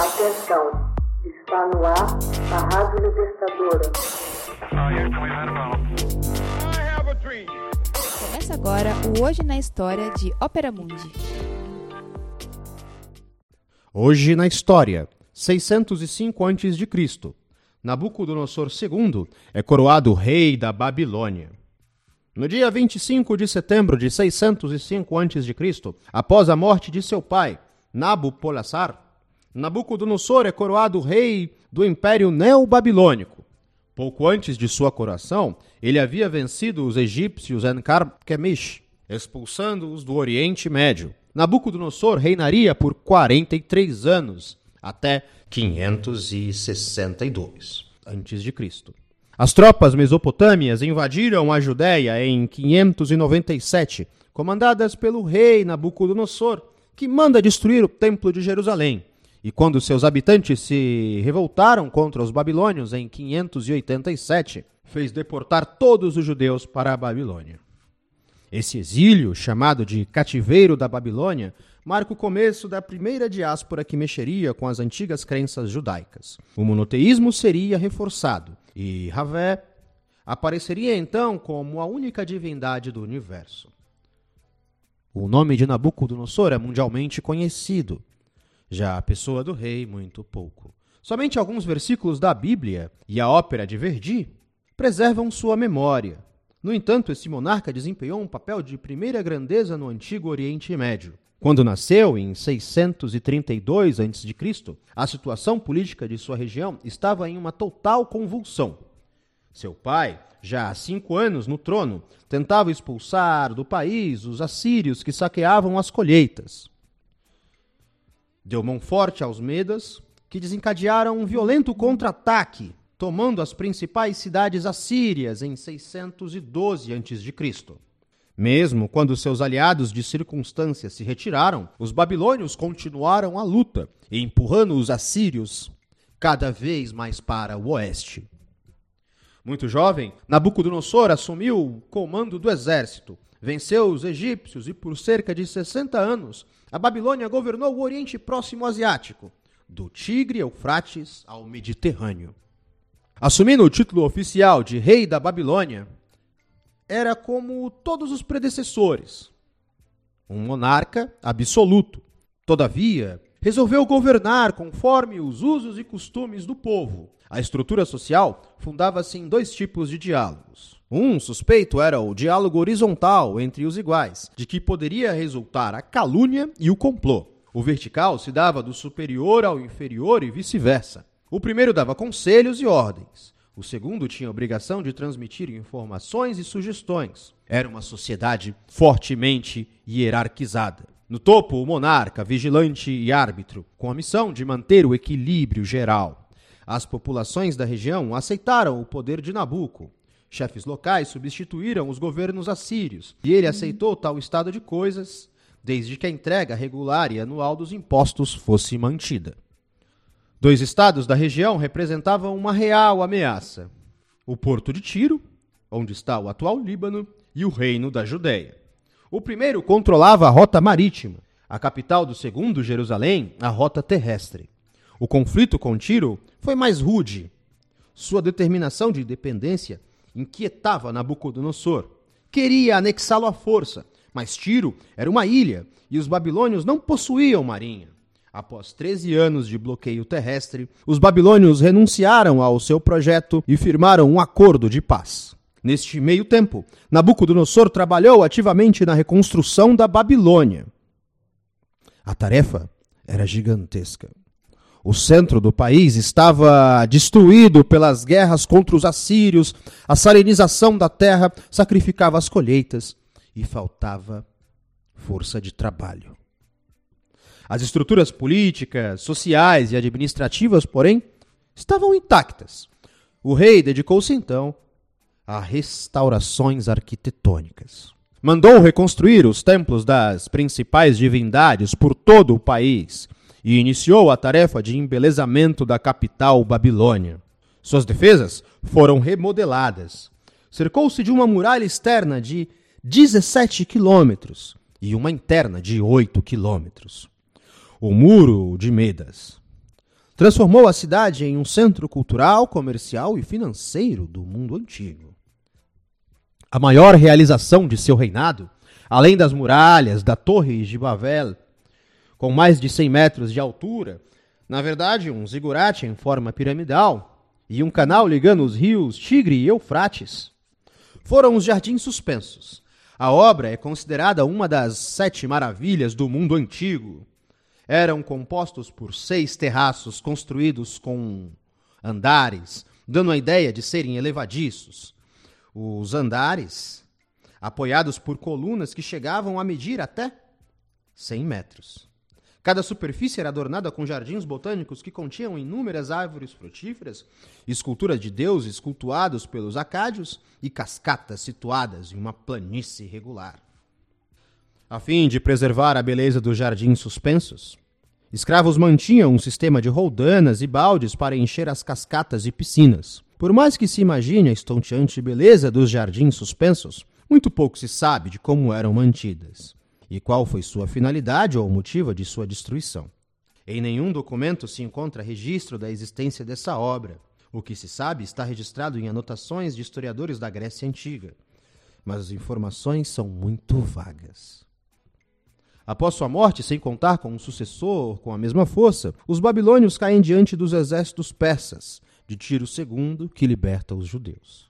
Atenção, está no ar a Rádio Libertadora. Começa agora o Hoje na História de Ópera Mundi. Hoje na História, 605 a.C. Nabucodonosor II é coroado rei da Babilônia. No dia 25 de setembro de 605 a.C., após a morte de seu pai, Nabopolassar, Nabucodonosor é coroado rei do Império Neobabilônico. Pouco antes de sua coroação, ele havia vencido os egípcios Encar-Kemish, expulsando-os do Oriente Médio. Nabucodonosor reinaria por 43 anos, até 562 a.C. As tropas mesopotâmias invadiram a Judéia em 597, comandadas pelo rei Nabucodonosor, que manda destruir o Templo de Jerusalém. E quando seus habitantes se revoltaram contra os babilônios em 587, fez deportar todos os judeus para a Babilônia. Esse exílio, chamado de cativeiro da Babilônia, marca o começo da primeira diáspora que mexeria com as antigas crenças judaicas. O monoteísmo seria reforçado e Ravé apareceria então como a única divindade do universo. O nome de Nabucodonosor é mundialmente conhecido, já a pessoa do rei, muito pouco. Somente alguns versículos da Bíblia e a ópera de Verdi preservam sua memória. No entanto, esse monarca desempenhou um papel de primeira grandeza no antigo Oriente Médio. Quando nasceu, em 632 a.C., a situação política de sua região estava em uma total convulsão. Seu pai, já há cinco anos no trono, tentava expulsar do país os assírios que saqueavam as colheitas deu mão forte aos Medas, que desencadearam um violento contra-ataque, tomando as principais cidades assírias em 612 a.C. Mesmo quando seus aliados de circunstância se retiraram, os babilônios continuaram a luta, empurrando os assírios cada vez mais para o oeste. Muito jovem, Nabucodonosor assumiu o comando do exército, venceu os egípcios e, por cerca de 60 anos, a Babilônia governou o Oriente Próximo Asiático, do Tigre Eufrates ao Mediterrâneo. Assumindo o título oficial de Rei da Babilônia, era como todos os predecessores, um monarca absoluto. Todavia, resolveu governar conforme os usos e costumes do povo. A estrutura social fundava-se em dois tipos de diálogos um suspeito era o diálogo horizontal entre os iguais, de que poderia resultar a calúnia e o complô. O vertical se dava do superior ao inferior e vice-versa. O primeiro dava conselhos e ordens. O segundo tinha a obrigação de transmitir informações e sugestões. Era uma sociedade fortemente hierarquizada. No topo, o monarca, vigilante e árbitro, com a missão de manter o equilíbrio geral. As populações da região aceitaram o poder de Nabuco, Chefes locais substituíram os governos assírios, e ele aceitou tal estado de coisas, desde que a entrega regular e anual dos impostos fosse mantida. Dois estados da região representavam uma real ameaça: o Porto de Tiro, onde está o atual Líbano, e o Reino da Judéia. O primeiro controlava a rota marítima, a capital do segundo, Jerusalém, a rota terrestre. O conflito com Tiro foi mais rude. Sua determinação de independência inquietava Nabucodonosor. Queria anexá-lo à força, mas Tiro era uma ilha e os babilônios não possuíam marinha. Após 13 anos de bloqueio terrestre, os babilônios renunciaram ao seu projeto e firmaram um acordo de paz. Neste meio tempo, Nabucodonosor trabalhou ativamente na reconstrução da Babilônia. A tarefa era gigantesca. O centro do país estava destruído pelas guerras contra os assírios, a salinização da terra sacrificava as colheitas e faltava força de trabalho. As estruturas políticas, sociais e administrativas, porém, estavam intactas. O rei dedicou-se então a restaurações arquitetônicas. Mandou reconstruir os templos das principais divindades por todo o país e iniciou a tarefa de embelezamento da capital Babilônia. Suas defesas foram remodeladas. Cercou-se de uma muralha externa de 17 quilômetros e uma interna de 8 quilômetros. O Muro de Medas. transformou a cidade em um centro cultural, comercial e financeiro do mundo antigo. A maior realização de seu reinado, além das muralhas da Torre de Babel, com mais de 100 metros de altura, na verdade um zigurate em forma piramidal e um canal ligando os rios Tigre e Eufrates, foram os Jardins Suspensos. A obra é considerada uma das sete maravilhas do mundo antigo eram compostos por seis terraços construídos com andares, dando a ideia de serem elevadiços. Os andares, apoiados por colunas que chegavam a medir até 100 metros. Cada superfície era adornada com jardins botânicos que continham inúmeras árvores frutíferas, esculturas de deuses cultuados pelos acádios e cascatas situadas em uma planície irregular. A fim de preservar a beleza dos jardins suspensos, escravos mantinham um sistema de roldanas e baldes para encher as cascatas e piscinas. Por mais que se imagine a estonteante beleza dos jardins suspensos, muito pouco se sabe de como eram mantidas e qual foi sua finalidade ou motivo de sua destruição. Em nenhum documento se encontra registro da existência dessa obra. O que se sabe está registrado em anotações de historiadores da Grécia Antiga, mas as informações são muito vagas. Após sua morte, sem contar com um sucessor com a mesma força, os babilônios caem diante dos exércitos persas, de Tiro II, que liberta os judeus.